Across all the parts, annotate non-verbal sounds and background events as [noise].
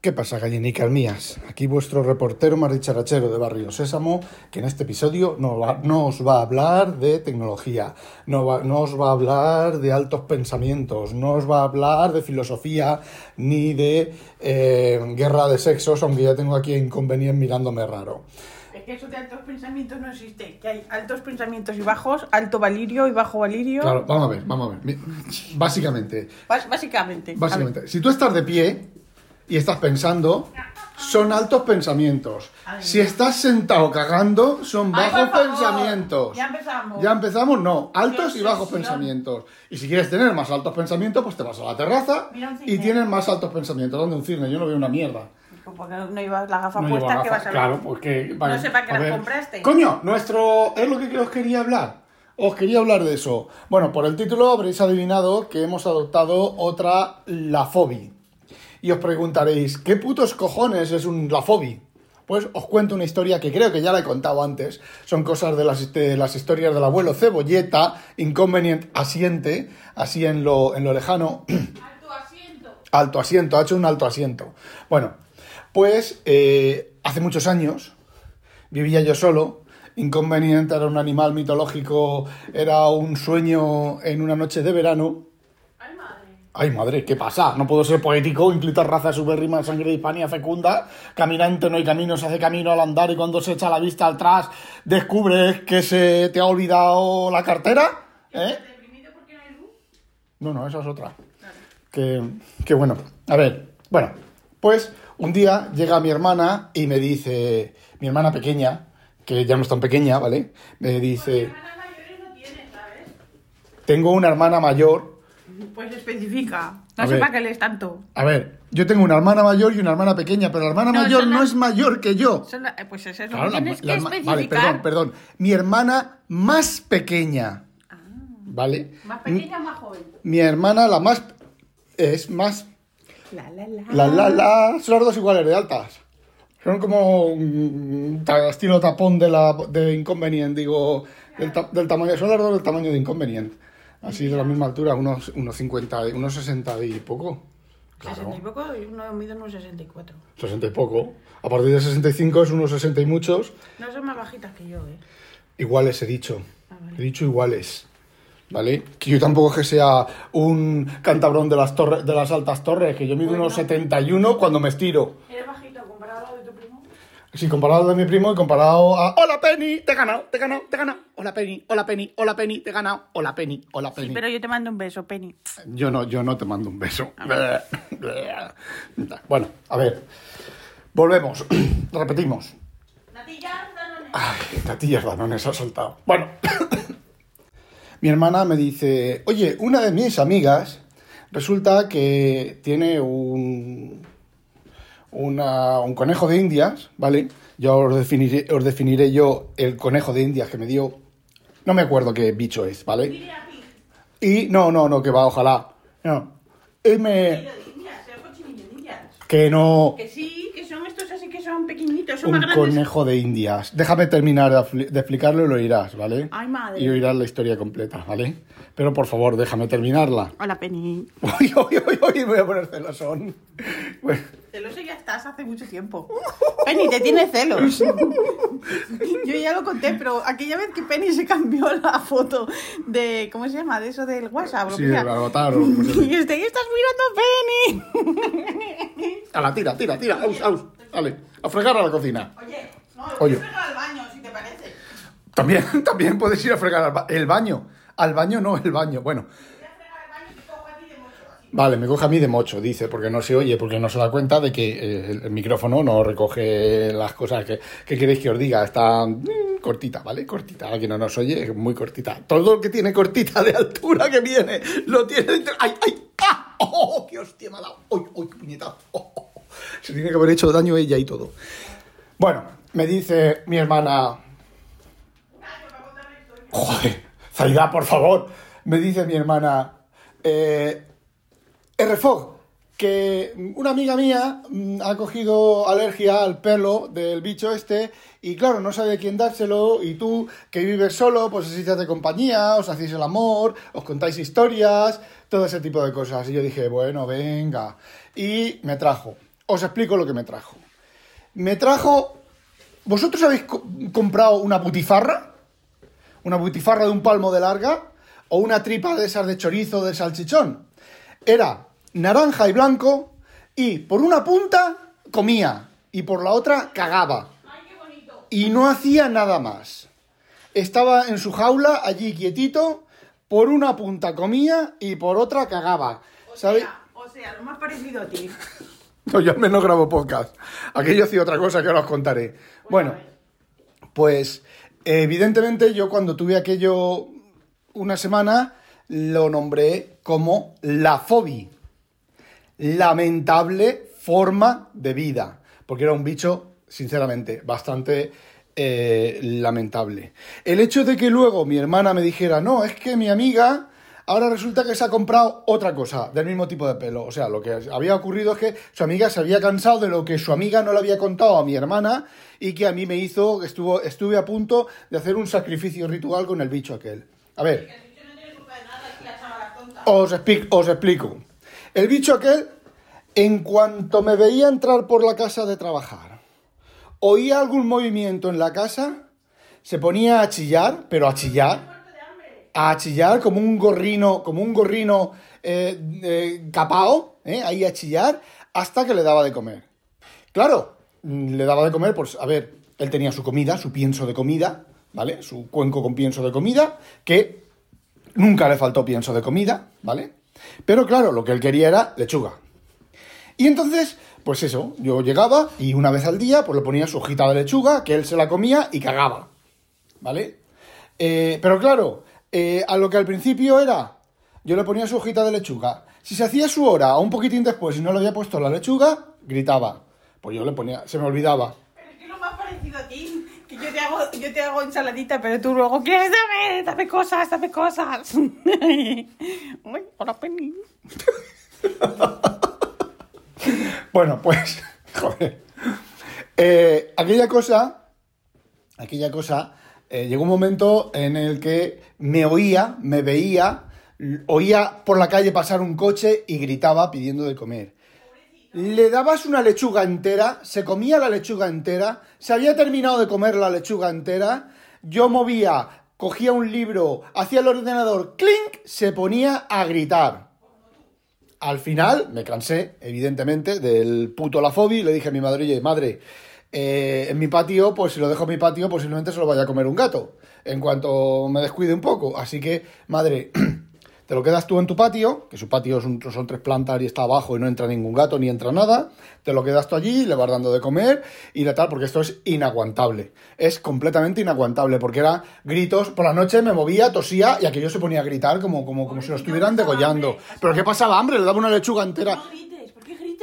¿Qué pasa, gallinicas mías? Aquí vuestro reportero más dicharachero de Barrio Sésamo, que en este episodio no, va- no os va a hablar de tecnología, no, va- no os va a hablar de altos pensamientos, no os va a hablar de filosofía ni de eh, guerra de sexos, aunque ya tengo aquí a Inconvenient mirándome raro. Es que eso de altos pensamientos no existe. Que hay altos pensamientos y bajos, alto valirio y bajo valirio. Claro, vamos a ver, vamos a ver. Básicamente, básicamente. Básicamente, si tú estás de pie y estás pensando, son altos pensamientos. Ay, Si estás sentado cagando, son Ay, bajos pensamientos. ya empezamos. Ya empezamos, no. Altos y bajos pensamientos. Y si quieres tener más altos pensamientos, pues te vas a la terraza y tienes más altos pensamientos. ¿Dónde un cisne? Yo no veo una mierda. Porque no llevas la gafa No puesta, llevo que gafas. vas a ver? Claro, porque... No sé para qué las compraste. Coño, nuestro... Es lo que os quería hablar. Os quería hablar de eso. Bueno, por el título habréis adivinado que hemos adoptado otra Lafobi. Y os preguntaréis, ¿qué putos cojones es un Lafobi? Pues os cuento una historia que creo que ya la he contado antes. Son cosas de las, de las historias del abuelo Cebolleta, Inconvenient Asiente, así en lo, en lo lejano. [clears throat] Alto asiento. Alto asiento, ha hecho un alto asiento. Bueno, pues eh, hace muchos años vivía yo solo. Inconveniente era un animal mitológico, era un sueño en una noche de verano. Ay, madre. ¿qué pasa? No puedo ser poético, incluta raza subérrima, sangre de Hispania fecunda, caminante no hay camino, se hace camino al andar y cuando se echa la vista atrás descubres que se te ha olvidado la cartera. ¿Eh? ¿Deprimido porque no hay luz? No, no, esa es otra. Que, que bueno, a ver, bueno, pues un día llega mi hermana y me dice, mi hermana pequeña, que ya no es tan pequeña, ¿vale? Me dice, tengo una hermana mayor. Pues especifica. No A sé ver. para qué lees tanto. A ver, yo tengo una hermana mayor y una hermana pequeña, pero la hermana No, mayor no las- es mayor que yo. Son la- eh, Pues eso es lo Claro, que la- tienes la que especificar. Vale, perdón, perdón. Mi hermana más pequeña. ¿Vale? Ah. ¿Más pequeña o más joven? Mi hermana, la más. Es más La, la, la. La, la, la, son las dos iguales de altas. Son como ta- estilo tapón de la de Inconvenient, digo, del, ta- del tamaño, son las dos del tamaño de Inconvenient. Así de la misma altura, unos, unos 50, y- unos 60 y poco. 60 Claro, y poco y uno mide unos 64. 60 y poco. A partir de 65 es unos 60 y muchos. No son más bajitas que yo, ¿eh? Iguales he dicho. Ah, vale. He dicho iguales. ¿Vale? Que yo tampoco es que sea un cantabrón de las torres, de las altas torres, que yo mido Bueno. unos 71 cuando me estiro. ¿Eres bajito comparado a lo de tu primo? Sí, comparado de mi primo y comparado a. ¡Hola Penny! ¡Te he ganado! ¡Te he ganado! ¡Te he ganado! ¡Hola Penny! ¡Hola Penny! ¡Hola Penny! ¡Te he ganado! ¡Hola Penny! ¡Hola Penny! Sí, pero yo te mando un beso, Penny. Yo no, yo no te mando un beso. [laughs] bueno, a ver. Volvemos. [clears throat] Repetimos. Natillas, danones. Ay, tatillas Danones ha saltado. Bueno. [coughs] Mi hermana me dice, oye, una de mis amigas resulta que tiene un, una- un conejo de indias, ¿vale? Yo os definiré, os definiré yo el conejo de indias que me dio. No me acuerdo qué bicho es, ¿vale? Y no, no, no, que va, ojalá. No. Y me... Que no... Que sí, que son estos así que son pequeñitos, son Un más grandes. conejo de indias. Déjame terminar de, explicarlo y lo oirás, ¿vale? Ay, madre. Y oirás la historia completa, ¿vale? Pero por favor, déjame terminarla. Hola, Penny. [laughs] Uy, uy, uy, uy, me voy a poner celosón. Bueno, Celoso ya estás hace mucho tiempo. [laughs] Penny, te tiene celos. [laughs] Yo ya lo conté, pero aquella vez que Penny se cambió la foto de. ¿Cómo se llama? De eso del WhatsApp. lo sí, que sea. el avatar o como se Y este, ¿y estás mirando a Penny? [laughs] A la tira, tira, tira. Aus, aus. Dale, a fregar a la cocina. Oye, no, Oye. fregar al baño, si te parece. También, también puedes ir a fregar al ba- el baño. Al baño no, el baño. Bueno, Voy a fregar al baño y te cojo a ti de mucho. Así. Vale, me coge a mí de mocho, dice, porque no se oye, porque no se da cuenta de que eh, el, micrófono no recoge las cosas que, que queréis que os diga. Está mm, cortita, ¿vale? Cortita. Aquí no nos oye, es muy cortita. Todo lo que tiene cortita de altura que viene, lo tiene... de- ¡Ay, ay! ¡Ah! ¡Oh, qué hostia me ha dado! ¡Uy, uy, qué puñetazo! ¡Oh, oh, oh! Se tiene que haber hecho daño ella y todo. Bueno, me dice mi hermana... Joder, Zaida, por favor. Me dice mi hermana... Eh, RFOG, que una amiga mía mm, ha cogido alergia al pelo del bicho este y claro, no sabe a quién dárselo y tú que vives solo, pues te hace compañía, os hacéis el amor, os contáis historias, todo ese tipo de cosas. Y yo dije, bueno, venga. Y me trajo os explico lo que me trajo. Me trajo... ¿Vosotros habéis co- comprado una butifarra? Una butifarra de un palmo de larga o una tripa de esas de chorizo de salchichón. Era naranja y blanco y por una punta comía y por la otra cagaba. Y no hacía nada más. Estaba en su jaula allí quietito, por una punta comía y por otra cagaba. ¿Sabéis? O sea, lo más parecido a ti. [laughs] No, yo al menos grabo podcast. Aquello hacía otra cosa que ahora os contaré. Bueno, pues evidentemente yo cuando tuve aquello una semana lo nombré como la fobi. Lamentable forma de vida. Porque era un bicho, sinceramente, bastante eh, lamentable. El hecho de que luego mi hermana me dijera, no, es que mi amiga ahora resulta que se ha comprado otra cosa del mismo tipo de pelo. O sea, lo que había ocurrido es que su amiga se había cansado de lo que su amiga no le había contado a mi hermana y que a mí me hizo, estuvo, estuve a punto de hacer un sacrificio ritual con el bicho aquel. A ver, os, expli- os explico. El bicho aquel, en cuanto me veía entrar por la casa de trabajar, oía algún movimiento en la casa, se ponía a chillar, pero a chillar, a chillar como un gorrino, como un gorrino eh, eh, capao, ¿eh? ahí a chillar, hasta que le daba de comer. Claro, mm, le daba de comer, pues, a ver, él tenía su comida, su pienso de comida, ¿vale? Su cuenco con pienso de comida, que nunca le faltó pienso de comida, ¿vale? Pero claro, lo que él quería era lechuga. Y entonces, pues eso, yo llegaba y una vez al día, pues le ponía su hojita de lechuga, que él se la comía y cagaba, ¿vale? Eh, pero claro, eh, a lo que al principio era, yo le ponía su hojita de lechuga. Si se hacía su hora o un poquitín después y no le había puesto la lechuga, gritaba. Pues yo le ponía, se me olvidaba. Pero es que lo más parecido a ti. Que yo te hago, yo te hago ensaladita, pero tú luego quieres dame, dame cosas, dame cosas. [laughs] Uy, hola Penny. [laughs] Bueno, pues, [laughs] joder. Eh, aquella cosa, aquella cosa, eh, llegó un momento en el que me oía, me veía, oía por la calle pasar un coche y gritaba pidiendo de comer. Le dabas una lechuga entera, se comía la lechuga entera, se había terminado de comer la lechuga entera, yo movía, cogía un libro, hacía el ordenador, clink, se ponía a gritar. Al final me cansé, evidentemente, del puto la fobia y le dije a mi madre, oye, madre, eh, en mi patio, pues si lo dejo en mi patio, posiblemente se lo vaya a comer un gato, en cuanto me descuide un poco. Así que, madre, [clears throat] te lo quedas tú en tu patio, que su patio es un- son tres plantas y está abajo y no entra ningún gato ni entra nada, te lo quedas tú allí, le vas dando de comer y de tal, porque esto es inaguantable. Es completamente inaguantable, porque era gritos, por la noche me movía, tosía y aquello se ponía a gritar como, como, como si lo estuvieran degollando. ¿Pero qué pasaba, hambre? Le daba una lechuga entera.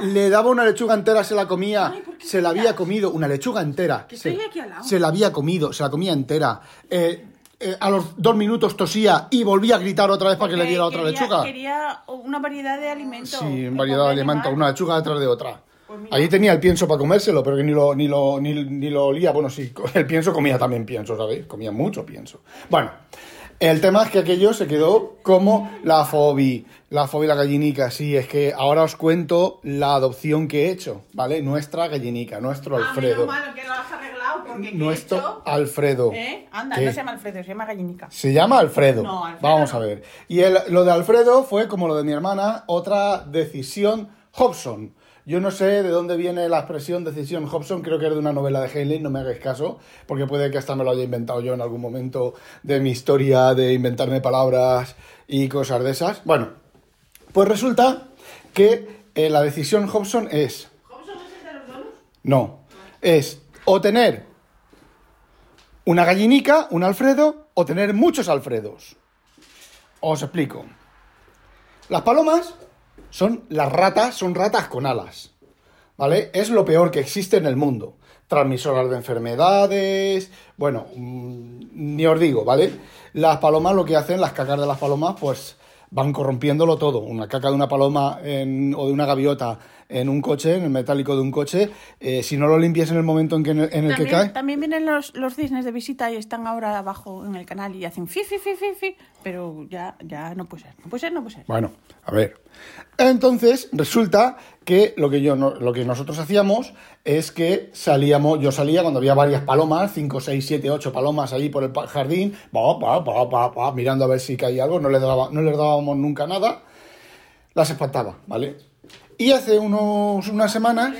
Le daba una lechuga entera, se la comía, Ay, ¿por qué se la había comido, una lechuga entera. Que se, aquí al lado. se la había comido, se la comía entera. Eh, eh, a los dos minutos tosía y volvía a gritar otra vez para que le diera otra quería, lechuga. Quería una variedad de alimentos. Sí, variedad de alimentos, una lechuga detrás de otra. Pues. Allí tenía el pienso para comérselo, pero que ni lo, ni lo, ni, ni lo olía. Bueno, sí, [laughs] el pienso comía también pienso, ¿sabéis? Comía mucho pienso. Bueno, el tema es que aquello se quedó como la fobi, la fobi la gallinica. Sí, es que ahora os cuento la adopción que he hecho, ¿vale? Nuestra gallinica, nuestro Ah, Alfredo. menos mal que lo has porque ¿qué he Nuestro hecho? Alfredo. ¿Eh? Anda, ¿Qué? no se llama Alfredo, se llama gallinica. Se llama Alfredo. No, Alfredo Vamos no. a ver. Y el- lo de Alfredo fue, como lo de mi hermana, otra decisión Hobson. Yo no sé de dónde viene la expresión decisión Hobson, creo que es de una novela de Heinlein, no me hagáis caso, porque puede que hasta me lo haya inventado yo en algún momento de mi historia de inventarme palabras y cosas de esas. Bueno, pues resulta que eh, la decisión Hobson es, ¿Hobson es el de los no, es o tener una gallinica, un Alfredo, o tener muchos Alfredos. Os explico. Las palomas son las ratas, son ratas con alas. ¿Vale? Es lo peor que existe en el mundo. Transmisoras de enfermedades. Bueno, mm, ni os digo, ¿vale? Las palomas lo que hacen, las cacas de las palomas, pues van corrompiéndolo todo. Una caca de una paloma en- o de una gaviota en un coche, en el metálico de un coche, eh, si no lo limpias en el momento en, que, en el, que cae... también vienen los, los cisnes de visita y están ahora abajo en el canal y hacen fi, fi, fi, fi, fi, pero ya, ya no puede ser, no puede ser, no puede ser. Bueno, a ver. Entonces, resulta que lo que yo lo que nosotros hacíamos es que salíamos, yo salía cuando había varias palomas, 5, 6, 7, 8 palomas ahí por el jardín, pa, pa, pa, mirando a ver si caía algo, no les, daba, no les dábamos nunca nada, las espantaba, ¿vale? Y hace unos, unas semanas,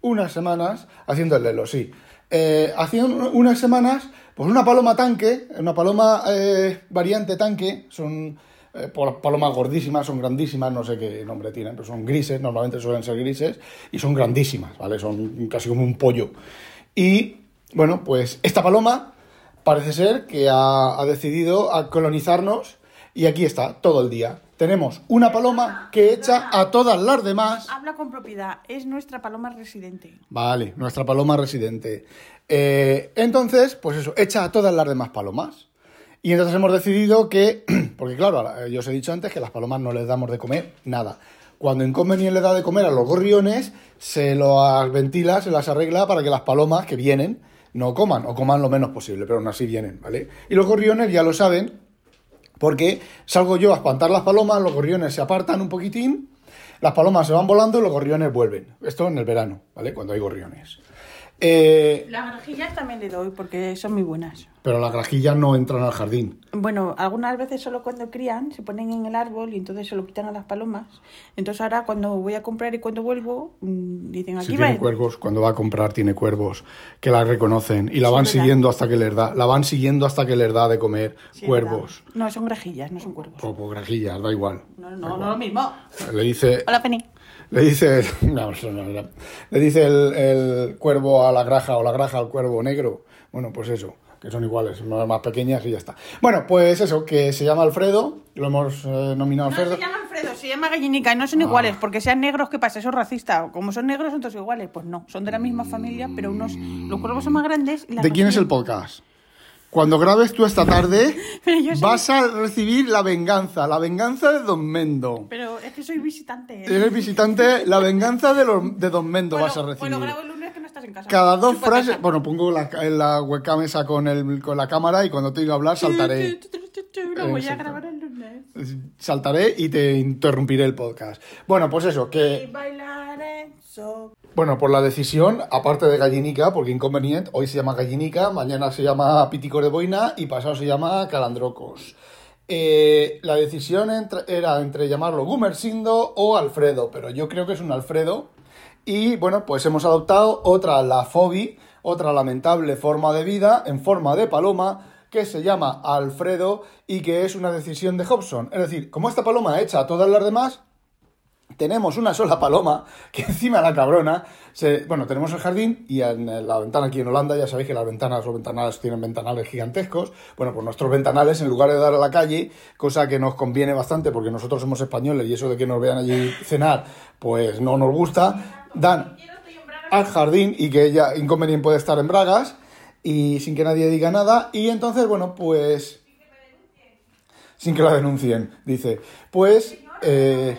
unas semanas, haciendo el lelo, sí. Eh, hace un- unas semanas, pues una paloma tanque, una paloma eh, variante tanque, son eh, palomas gordísimas, son grandísimas, no sé qué nombre tienen, pero son grises, normalmente suelen ser grises, y son grandísimas, ¿vale? Son casi como un pollo. Y, bueno, pues esta paloma parece ser que ha, ha decidido a colonizarnos y aquí está, todo el día. Tenemos una paloma que echa a todas las demás. Habla con propiedad, es nuestra paloma residente. Vale, nuestra paloma residente. Eh, entonces, pues eso, echa a todas las demás palomas. Y entonces hemos decidido que, porque claro, eh, yo os he dicho antes que las palomas no les damos de comer nada. Cuando Inconvenient le da de comer a los gorriones, se las ventila, se las arregla para que las palomas que vienen no coman, o coman lo menos posible, pero aún así vienen, ¿vale? Y los gorriones ya lo saben, porque salgo yo a espantar las palomas, los gorriones se apartan un poquitín, las palomas se van volando y los gorriones vuelven. Esto en el verano, ¿vale? Cuando hay gorriones. Eh, Las granjillas también le doy porque son muy buenas. pero las grajillas no entran al jardín. Bueno, algunas veces solo cuando crían se ponen en el árbol y entonces se lo quitan a las palomas. Entonces ahora cuando voy a comprar y cuando vuelvo, mm, dicen aquí va. tiene cuervos, cuando va a comprar tiene cuervos que la reconocen y la Sí, van verdad. siguiendo hasta que les da, la van siguiendo hasta que les da de comer Sí, cuervos. No, son grajillas, no son cuervos. O, o grajillas, da igual. No, no, no lo mismo. Le dice, Hola, Penny. Le dice, [laughs] no, no, le dice el, el cuervo a la graja o la graja al cuervo negro. Bueno, pues eso, que son iguales, más pequeñas y ya está. Bueno, pues eso, que se llama Alfredo, lo hemos eh, nominado No Alfredo. se llama Alfredo, se llama Gallinica y no son Ah. iguales porque sean negros, ¿qué pasa? Eso es racista. Como son negros, son todos iguales. Pues no, son de la misma familia, pero unos. Los cuervos son más grandes y ¿De quién es el podcast? Cuando grabes tú esta tarde, [laughs] soy- vas a recibir la venganza, la venganza de Don Mendo. Pero es que soy visitante. Eres visitante, la venganza de, los- de Don Mendo Bueno, vas a recibir. lo grabo el lunes que no estás en casa. Cada dos Chupa frases, casa. bueno, pongo la, en la webcam esa con, el, con la cámara y cuando te diga hablar saltaré. Lo voy a grabar el lunes. Saltaré y te interrumpiré el podcast. Bueno, pues eso, Y que. bailaré so- Bueno, por la decisión, aparte de Gallinica, porque inconveniente, hoy se llama Gallinica, mañana se llama Piticor de Boina y pasado se llama Calandrocos. Eh, la decisión era entre llamarlo Gumersindo o Alfredo, pero yo creo que es un Alfredo. Y bueno, pues hemos adoptado otra, la Fobi, otra lamentable forma de vida en forma de paloma que se llama Alfredo y que es una decisión de Hobson. Es decir, como esta paloma echa a todas las demás, tenemos una sola paloma que [laughs] encima la cabrona, bueno, tenemos el jardín y en la ventana aquí en Holanda, ya sabéis que las ventanas, los ventanales tienen ventanales gigantescos, bueno, pues nuestros ventanales en lugar de dar a la calle, cosa que nos conviene bastante porque nosotros somos españoles y eso de que nos vean allí cenar, pues no nos gusta, dan al jardín y que ella inconveniente puede estar en bragas y sin que nadie diga nada y entonces, bueno, pues sin que la denuncien, dice. Pues, eh...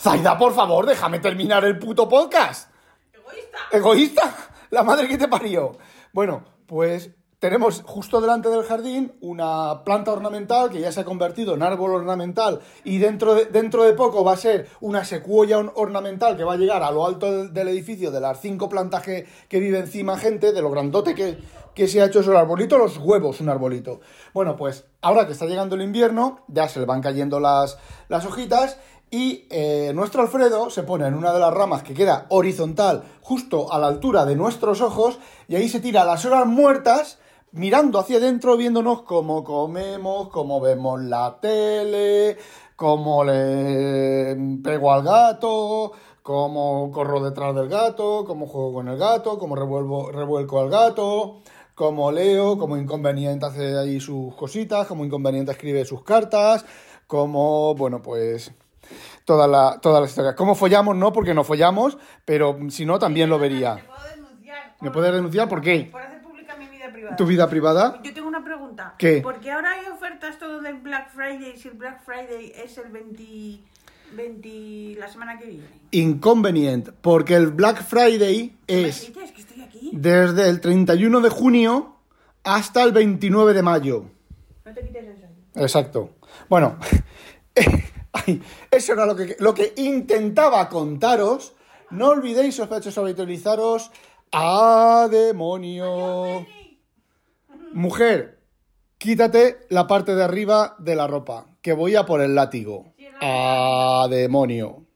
Zaida, por favor, déjame terminar el puto podcast. ¡Egoísta! ¿Egoísta? La madre que te parió. Bueno, pues tenemos justo delante del jardín una planta ornamental que ya se ha convertido en árbol ornamental y dentro de, dentro de poco va a ser una secuoya or- ornamental que va a llegar a lo alto del, del edificio de las cinco plantas que, que vive encima gente, de lo grandote que, que se ha hecho eso el arbolito, los huevos, un arbolito. Bueno, pues ahora que está llegando el invierno, ya se le van cayendo las, las hojitas y eh, nuestro Alfredo se pone en una de las ramas que queda horizontal, justo a la altura de nuestros ojos, y ahí se tira las horas muertas, mirando hacia adentro, viéndonos cómo comemos, cómo vemos la tele, cómo le pego al gato, cómo corro detrás del gato, cómo juego con el gato, cómo revuelvo, revuelco al gato, cómo leo, cómo inconveniente hace ahí sus cositas, cómo inconveniente escribe sus cartas, cómo, bueno, pues toda la, toda la historia. ¿Cómo follamos? No, porque no follamos, pero si no, también lo vería. puedo denunciar. ¿Me puedes denunciar por qué? Por hacer pública mi vida privada. ¿Tu vida privada? Yo tengo una pregunta. ¿Qué? Porque ahora hay ofertas todo del Black Friday. Si el Black Friday es el 20... 20 la semana que viene. Inconvenient, porque el Black Friday ¿Qué me es dices? Que estoy aquí. desde el 31 de junio hasta el 29 de mayo. No te quites eso. Exacto. Bueno, [laughs] ay, eso era lo que, lo que intentaba contaros. No olvidéis, sospechosos, habitualizaros a demonio. Mujer, quítate la parte de arriba de la ropa, que voy a por el látigo. A demonio.